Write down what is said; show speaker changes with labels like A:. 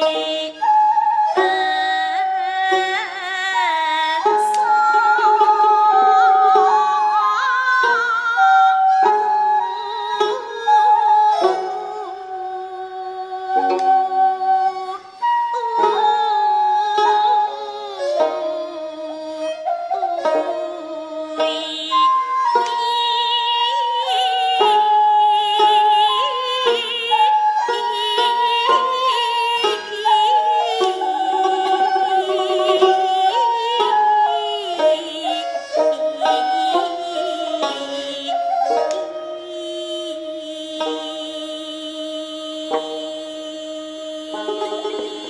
A: Música 你。